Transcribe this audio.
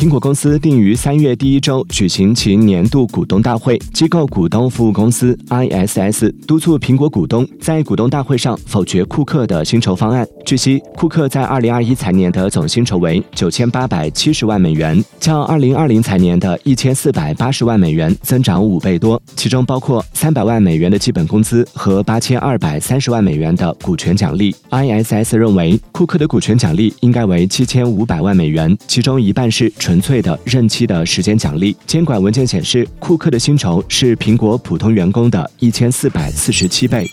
苹果公司定于三月第一周举行其年度股东大会。机构股东服务公司 ISS 督促苹果股东在股东大会上否决库克的薪酬方案。据悉，库克在二零二一财年的总薪酬为九千八百七十万美元，较二零二零财年的一千四百八十万美元增长五倍多，其中包括三百万美元的基本工资和八千二百三十万美元的股权奖励。ISS 认为，库克的股权奖励应该为七千五百万美元，其中一半是纯粹的任期的时间奖励。监管文件显示，库克的薪酬是苹果普通员工的一千四百四十七倍。